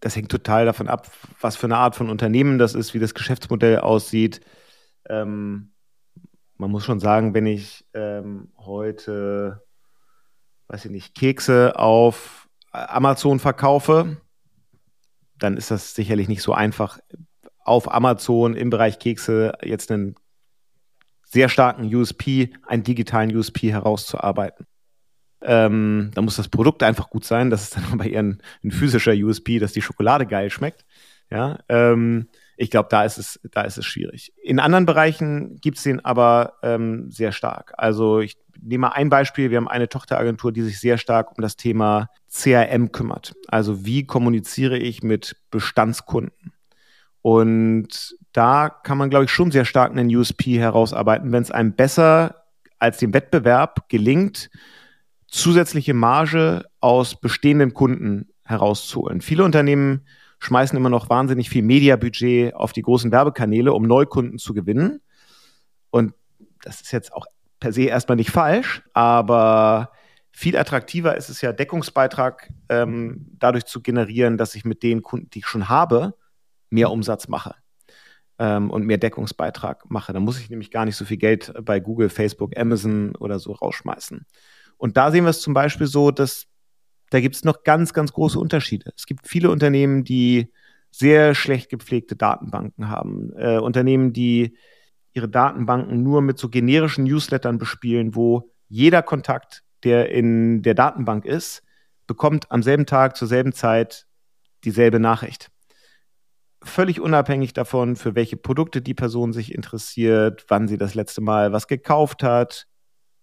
das hängt total davon ab, was für eine Art von Unternehmen das ist, wie das Geschäftsmodell aussieht. Ähm, man muss schon sagen, wenn ich ähm, heute, weiß ich nicht, Kekse auf Amazon verkaufe, dann ist das sicherlich nicht so einfach, auf Amazon im Bereich Kekse jetzt einen sehr starken USP, einen digitalen USP herauszuarbeiten. Ähm, da muss das Produkt einfach gut sein. Das ist dann bei ihr ein, ein physischer USP, dass die Schokolade geil schmeckt. Ja, ähm, ich glaube, da ist es, da ist es schwierig. In anderen Bereichen gibt es den aber ähm, sehr stark. Also ich nehme mal ein Beispiel. Wir haben eine Tochteragentur, die sich sehr stark um das Thema CRM kümmert. Also wie kommuniziere ich mit Bestandskunden? Und da kann man, glaube ich, schon sehr stark einen USP herausarbeiten, wenn es einem besser als dem Wettbewerb gelingt, zusätzliche Marge aus bestehenden Kunden herauszuholen. Viele Unternehmen schmeißen immer noch wahnsinnig viel Mediabudget auf die großen Werbekanäle, um Neukunden zu gewinnen. Und das ist jetzt auch per se erstmal nicht falsch, aber viel attraktiver ist es ja, Deckungsbeitrag ähm, dadurch zu generieren, dass ich mit den Kunden, die ich schon habe, mehr Umsatz mache ähm, und mehr Deckungsbeitrag mache. Da muss ich nämlich gar nicht so viel Geld bei Google, Facebook, Amazon oder so rausschmeißen. Und da sehen wir es zum Beispiel so, dass da gibt es noch ganz, ganz große Unterschiede. Es gibt viele Unternehmen, die sehr schlecht gepflegte Datenbanken haben. Äh, Unternehmen, die ihre Datenbanken nur mit so generischen Newslettern bespielen, wo jeder Kontakt, der in der Datenbank ist, bekommt am selben Tag zur selben Zeit dieselbe Nachricht. Völlig unabhängig davon, für welche Produkte die Person sich interessiert, wann sie das letzte Mal was gekauft hat,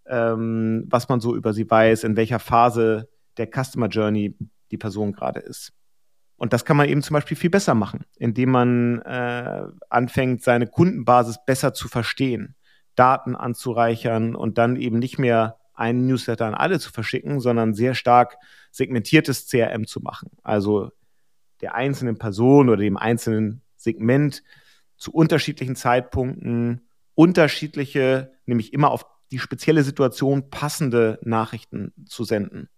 ähm, was man so über sie weiß, in welcher Phase der Customer Journey die Person gerade ist. Und das kann man eben zum Beispiel viel besser machen, indem man äh, anfängt, seine Kundenbasis besser zu verstehen, Daten anzureichern und dann eben nicht mehr einen Newsletter an alle zu verschicken, sondern sehr stark segmentiertes CRM zu machen. Also der einzelnen Person oder dem einzelnen Segment zu unterschiedlichen Zeitpunkten unterschiedliche, nämlich immer auf die spezielle Situation passende Nachrichten zu senden.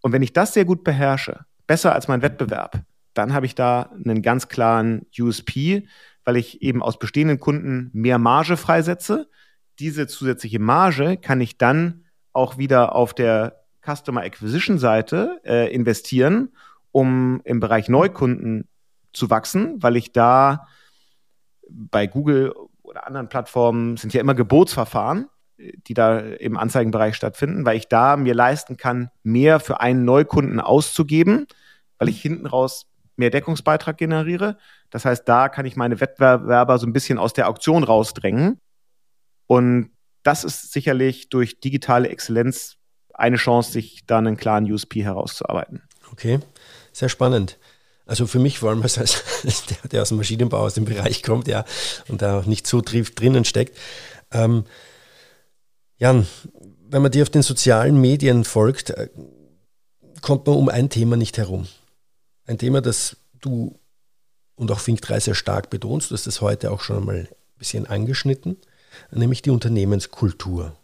Und wenn ich das sehr gut beherrsche, besser als mein Wettbewerb, dann habe ich da einen ganz klaren USP, weil ich eben aus bestehenden Kunden mehr Marge freisetze. Diese zusätzliche Marge kann ich dann auch wieder auf der Customer Acquisition Seite äh, investieren, um im Bereich Neukunden zu wachsen, weil ich da bei Google oder anderen Plattformen sind ja immer Gebotsverfahren die da im Anzeigenbereich stattfinden, weil ich da mir leisten kann, mehr für einen Neukunden auszugeben, weil ich hinten raus mehr Deckungsbeitrag generiere. Das heißt, da kann ich meine Wettbewerber so ein bisschen aus der Auktion rausdrängen. Und das ist sicherlich durch digitale Exzellenz eine Chance, sich da einen klaren USP herauszuarbeiten. Okay, sehr spannend. Also für mich vor allem der, der aus dem Maschinenbau, aus dem Bereich kommt, ja, und da auch nicht so drinnen steckt. Ähm, Jan, wenn man dir auf den sozialen Medien folgt, äh, kommt man um ein Thema nicht herum. Ein Thema, das du und auch Fink 3 sehr stark betonst, du hast das heute auch schon einmal ein bisschen angeschnitten, nämlich die Unternehmenskultur.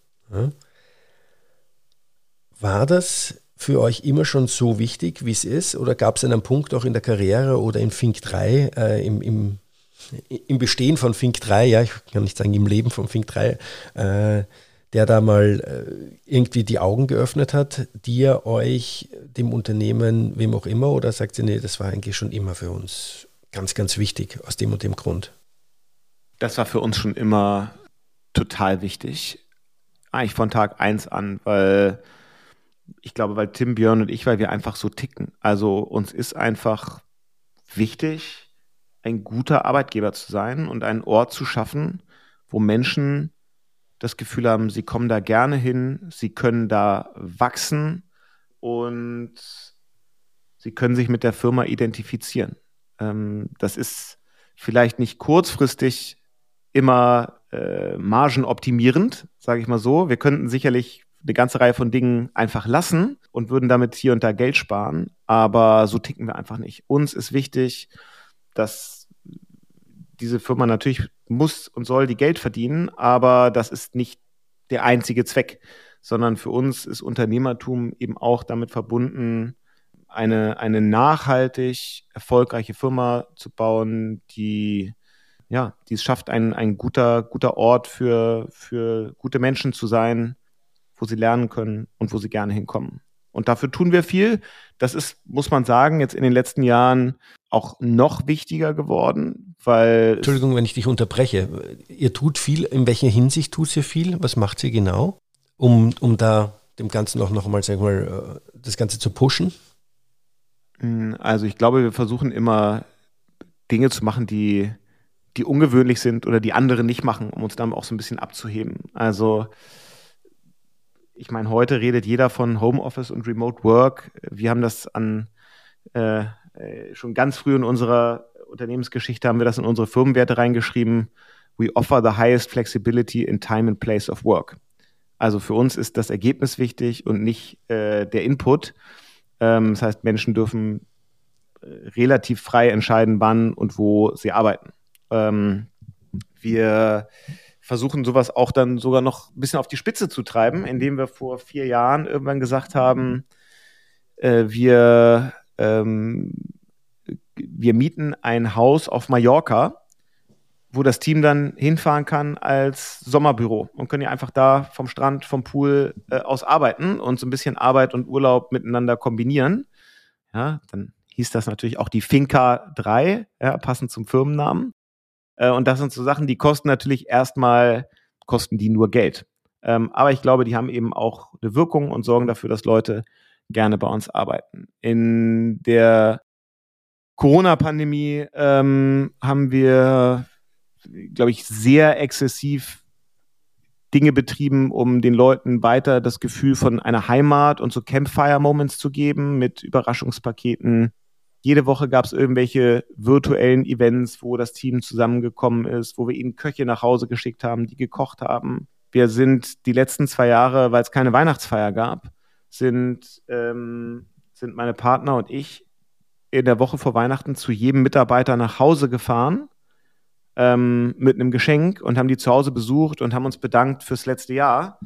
War das für euch immer schon so wichtig, wie es ist? Oder gab es einen Punkt auch in der Karriere oder in Fink 3, äh, im, im, im, Bestehen von Fink 3, ja, ich kann nicht sagen im Leben von Fink 3, äh, der da mal äh, irgendwie die Augen geöffnet hat, die ihr euch dem Unternehmen, wem auch immer, oder sagt ihr, nee, das war eigentlich schon immer für uns ganz, ganz wichtig aus dem und dem Grund? Das war für uns schon immer total wichtig. Eigentlich von Tag eins an, weil ich glaube, weil Tim, Björn und ich, weil wir einfach so ticken. Also uns ist einfach wichtig, ein guter Arbeitgeber zu sein und einen Ort zu schaffen, wo Menschen das Gefühl haben, sie kommen da gerne hin, sie können da wachsen und sie können sich mit der Firma identifizieren. Ähm, das ist vielleicht nicht kurzfristig immer äh, margenoptimierend, sage ich mal so. Wir könnten sicherlich eine ganze Reihe von Dingen einfach lassen und würden damit hier und da Geld sparen, aber so ticken wir einfach nicht. Uns ist wichtig, dass diese Firma natürlich muss und soll die Geld verdienen, aber das ist nicht der einzige Zweck, sondern für uns ist Unternehmertum eben auch damit verbunden, eine, eine nachhaltig erfolgreiche Firma zu bauen, die ja, die es schafft, ein, ein guter, guter Ort für, für gute Menschen zu sein, wo sie lernen können und wo sie gerne hinkommen. Und dafür tun wir viel. Das ist, muss man sagen, jetzt in den letzten Jahren auch noch wichtiger geworden, weil. Entschuldigung, wenn ich dich unterbreche. Ihr tut viel. In welcher Hinsicht tut ihr viel? Was macht ihr genau? Um, um da dem Ganzen auch nochmal, sagen wir mal, äh, das Ganze zu pushen? Hm, also ich glaube, wir versuchen immer Dinge zu machen, die, die ungewöhnlich sind oder die andere nicht machen, um uns dann auch so ein bisschen abzuheben. Also ich meine, heute redet jeder von Homeoffice und Remote Work. Wir haben das an äh, äh, schon ganz früh in unserer Unternehmensgeschichte haben wir das in unsere Firmenwerte reingeschrieben. We offer the highest flexibility in time and place of work. Also für uns ist das Ergebnis wichtig und nicht äh, der Input. Ähm, das heißt, Menschen dürfen äh, relativ frei entscheiden, wann und wo sie arbeiten. Ähm, wir versuchen sowas auch dann sogar noch ein bisschen auf die Spitze zu treiben, indem wir vor vier Jahren irgendwann gesagt haben, äh, wir, ähm, wir mieten ein Haus auf Mallorca, wo das Team dann hinfahren kann als Sommerbüro und können ja einfach da vom Strand, vom Pool äh, aus arbeiten und so ein bisschen Arbeit und Urlaub miteinander kombinieren. Ja, dann hieß das natürlich auch die Finca 3, ja, passend zum Firmennamen. Äh, und das sind so Sachen, die kosten natürlich erstmal, kosten die nur Geld. Ähm, aber ich glaube, die haben eben auch eine Wirkung und sorgen dafür, dass Leute gerne bei uns arbeiten. In der Corona-Pandemie ähm, haben wir, glaube ich, sehr exzessiv Dinge betrieben, um den Leuten weiter das Gefühl von einer Heimat und so Campfire-Moments zu geben mit Überraschungspaketen, jede Woche gab es irgendwelche virtuellen Events, wo das Team zusammengekommen ist, wo wir ihnen Köche nach Hause geschickt haben, die gekocht haben. Wir sind die letzten zwei Jahre, weil es keine Weihnachtsfeier gab, sind, ähm, sind meine Partner und ich in der Woche vor Weihnachten zu jedem Mitarbeiter nach Hause gefahren ähm, mit einem Geschenk und haben die zu Hause besucht und haben uns bedankt fürs letzte Jahr,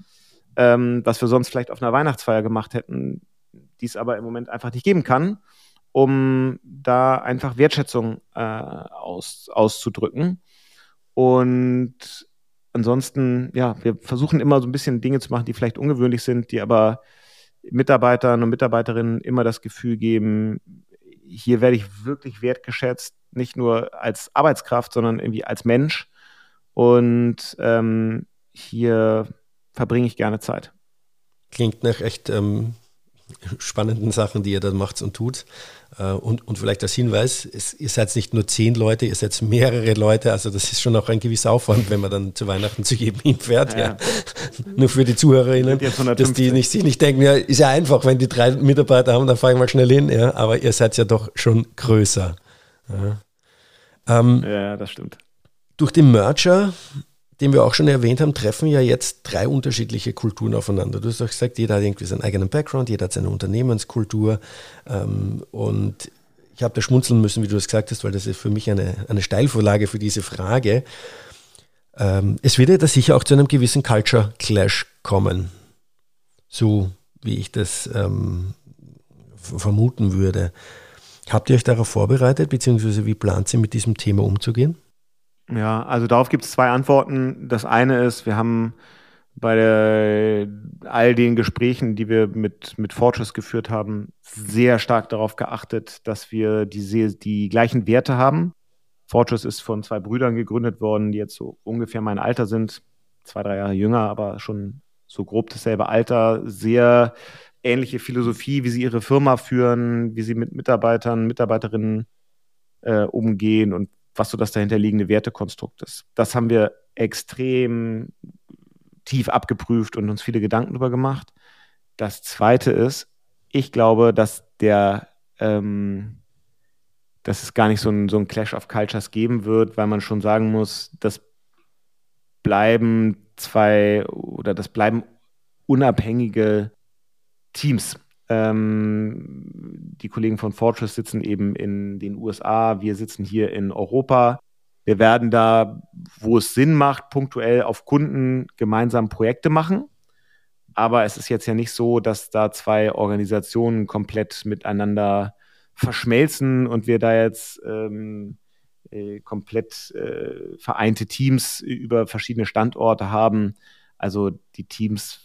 ähm, was wir sonst vielleicht auf einer Weihnachtsfeier gemacht hätten, die es aber im Moment einfach nicht geben kann um da einfach Wertschätzung äh, aus, auszudrücken. Und ansonsten, ja, wir versuchen immer so ein bisschen Dinge zu machen, die vielleicht ungewöhnlich sind, die aber Mitarbeitern und Mitarbeiterinnen immer das Gefühl geben, hier werde ich wirklich wertgeschätzt, nicht nur als Arbeitskraft, sondern irgendwie als Mensch. Und ähm, hier verbringe ich gerne Zeit. Klingt nach echt ähm, spannenden Sachen, die ihr da macht und tut. Äh, und, und vielleicht als Hinweis, es, ihr seid nicht nur zehn Leute, ihr seid mehrere Leute, also das ist schon auch ein gewisser Aufwand, wenn man dann zu Weihnachten zu jedem hinfährt. Ja. ja. Nur für die ZuhörerInnen, dass die nicht, sich nicht denken, ja, ist ja einfach, wenn die drei Mitarbeiter haben, dann fahre ich mal schnell hin, ja, aber ihr seid ja doch schon größer. Ja, ähm, ja das stimmt. Durch den Merger den wir auch schon erwähnt haben, treffen ja jetzt drei unterschiedliche Kulturen aufeinander. Du hast auch gesagt, jeder hat irgendwie seinen eigenen Background, jeder hat seine Unternehmenskultur. Ähm, und ich habe da schmunzeln müssen, wie du das gesagt hast, weil das ist für mich eine, eine Steilvorlage für diese Frage. Ähm, es wird ja da sicher auch zu einem gewissen Culture Clash kommen. So wie ich das ähm, vermuten würde. Habt ihr euch darauf vorbereitet, beziehungsweise wie plant ihr mit diesem Thema umzugehen? Ja, also darauf gibt es zwei Antworten. Das eine ist, wir haben bei der, all den Gesprächen, die wir mit, mit Fortress geführt haben, sehr stark darauf geachtet, dass wir die, die gleichen Werte haben. Fortress ist von zwei Brüdern gegründet worden, die jetzt so ungefähr mein Alter sind, zwei, drei Jahre jünger, aber schon so grob dasselbe Alter, sehr ähnliche Philosophie, wie sie ihre Firma führen, wie sie mit Mitarbeitern, Mitarbeiterinnen äh, umgehen und was so das dahinterliegende Wertekonstrukt ist. Das haben wir extrem tief abgeprüft und uns viele Gedanken darüber gemacht. Das zweite ist, ich glaube, dass der, ähm, dass es gar nicht so ein, so ein Clash of Cultures geben wird, weil man schon sagen muss, das bleiben zwei oder das bleiben unabhängige Teams. Ähm, die Kollegen von Fortress sitzen eben in den USA, wir sitzen hier in Europa. Wir werden da, wo es Sinn macht, punktuell auf Kunden gemeinsam Projekte machen. Aber es ist jetzt ja nicht so, dass da zwei Organisationen komplett miteinander verschmelzen und wir da jetzt ähm, äh, komplett äh, vereinte Teams über verschiedene Standorte haben. Also die Teams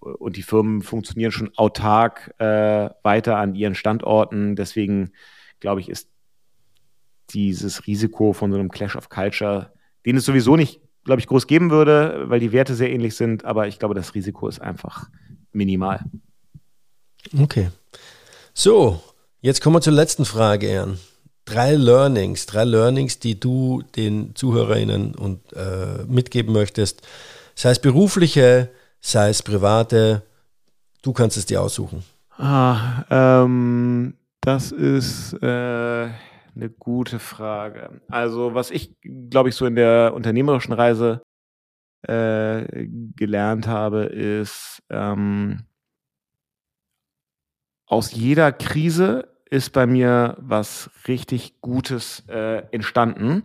und die Firmen funktionieren schon autark äh, weiter an ihren Standorten. Deswegen glaube ich, ist dieses Risiko von so einem Clash of Culture, den es sowieso nicht, glaube ich, groß geben würde, weil die Werte sehr ähnlich sind. Aber ich glaube, das Risiko ist einfach minimal. Okay. So, jetzt kommen wir zur letzten Frage, Jan. Drei Learnings, drei Learnings, die du den ZuhörerInnen und, äh, mitgeben möchtest. Sei es berufliche, sei es private, du kannst es dir aussuchen. Ah, ähm, das ist äh, eine gute Frage. Also, was ich, glaube ich, so in der unternehmerischen Reise äh, gelernt habe, ist, ähm, aus jeder Krise ist bei mir was richtig Gutes äh, entstanden.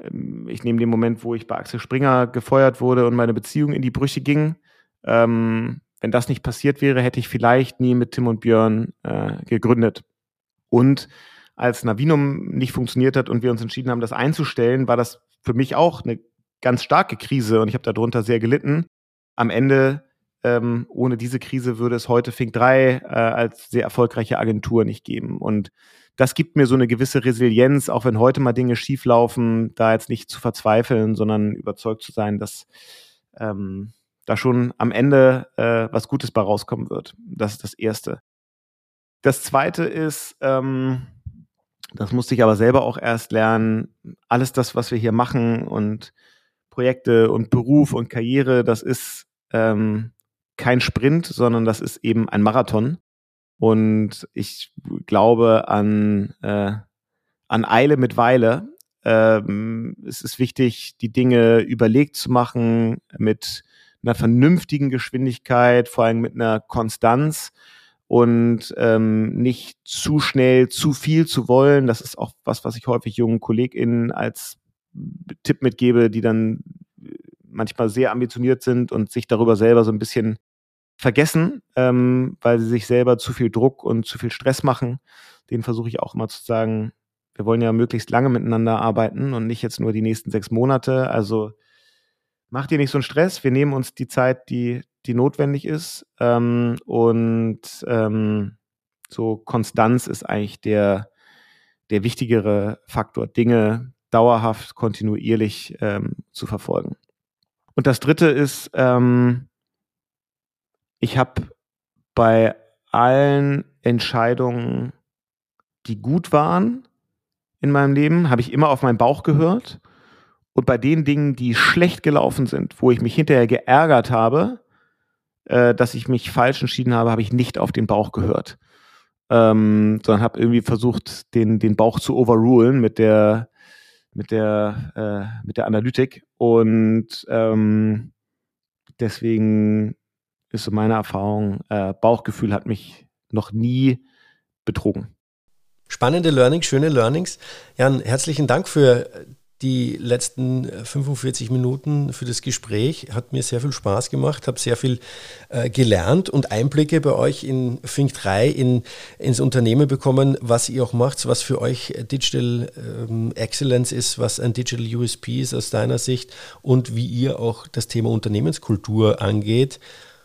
Ähm, ich nehme den Moment, wo ich bei Axel Springer gefeuert wurde und meine Beziehung in die Brüche ging. Ähm, wenn das nicht passiert wäre, hätte ich vielleicht nie mit Tim und Björn äh, gegründet. Und als Navinum nicht funktioniert hat und wir uns entschieden haben, das einzustellen, war das für mich auch eine ganz starke Krise und ich habe darunter sehr gelitten. Am Ende, ähm, ohne diese Krise, würde es heute Fink 3 äh, als sehr erfolgreiche Agentur nicht geben. Und das gibt mir so eine gewisse Resilienz, auch wenn heute mal Dinge schieflaufen, da jetzt nicht zu verzweifeln, sondern überzeugt zu sein, dass ähm, da schon am Ende äh, was Gutes bei rauskommen wird. Das ist das Erste. Das Zweite ist, ähm, das musste ich aber selber auch erst lernen, alles das, was wir hier machen und Projekte und Beruf und Karriere, das ist ähm, kein Sprint, sondern das ist eben ein Marathon. Und ich glaube an, äh, an Eile mit Weile. Ähm, es ist wichtig, die Dinge überlegt zu machen, mit einer vernünftigen Geschwindigkeit, vor allem mit einer Konstanz und ähm, nicht zu schnell zu viel zu wollen. Das ist auch was, was ich häufig jungen KollegInnen als Tipp mitgebe, die dann manchmal sehr ambitioniert sind und sich darüber selber so ein bisschen vergessen, ähm, weil sie sich selber zu viel Druck und zu viel Stress machen. Den versuche ich auch immer zu sagen, wir wollen ja möglichst lange miteinander arbeiten und nicht jetzt nur die nächsten sechs Monate. Also mach dir nicht so einen Stress. Wir nehmen uns die Zeit, die, die notwendig ist. Ähm, und ähm, so Konstanz ist eigentlich der, der wichtigere Faktor, Dinge dauerhaft, kontinuierlich ähm, zu verfolgen. Und das Dritte ist, ähm, ich habe bei allen Entscheidungen, die gut waren in meinem Leben, habe ich immer auf meinen Bauch gehört. Und bei den Dingen, die schlecht gelaufen sind, wo ich mich hinterher geärgert habe, äh, dass ich mich falsch entschieden habe, habe ich nicht auf den Bauch gehört. Ähm, sondern habe irgendwie versucht, den, den Bauch zu overrulen mit der, mit der, äh, mit der Analytik. Und ähm, deswegen ist so meine Erfahrung, äh, Bauchgefühl hat mich noch nie betrogen. Spannende Learnings, schöne Learnings. Jan, herzlichen Dank für die letzten 45 äh, Minuten für das Gespräch. Hat mir sehr viel Spaß gemacht, habe sehr viel äh, gelernt und Einblicke bei euch in Fink 3 in, ins Unternehmen bekommen, was ihr auch macht, was für euch Digital ähm, Excellence ist, was ein Digital USP ist aus deiner Sicht und wie ihr auch das Thema Unternehmenskultur angeht.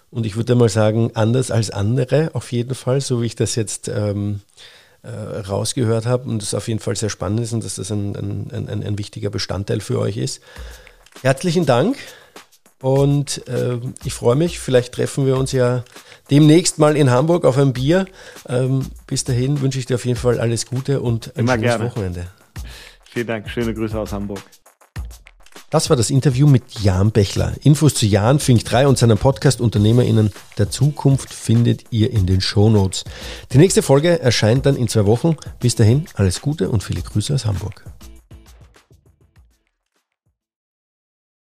Und ich würde mal sagen, anders als andere auf jeden Fall, so wie ich das jetzt ähm, äh, rausgehört habe und das auf jeden Fall sehr spannend ist und dass das ein, ein, ein, ein wichtiger Bestandteil für euch ist. Herzlichen Dank und äh, ich freue mich, vielleicht treffen wir uns ja demnächst mal in Hamburg auf ein Bier. Ähm, bis dahin wünsche ich dir auf jeden Fall alles Gute und ein Immer schönes gerne. Wochenende. Vielen Dank, schöne Grüße aus Hamburg. Das war das Interview mit Jan Bechler. Infos zu Jan Fink 3 und seinem Podcast UnternehmerInnen der Zukunft findet ihr in den Show Notes. Die nächste Folge erscheint dann in zwei Wochen. Bis dahin alles Gute und viele Grüße aus Hamburg.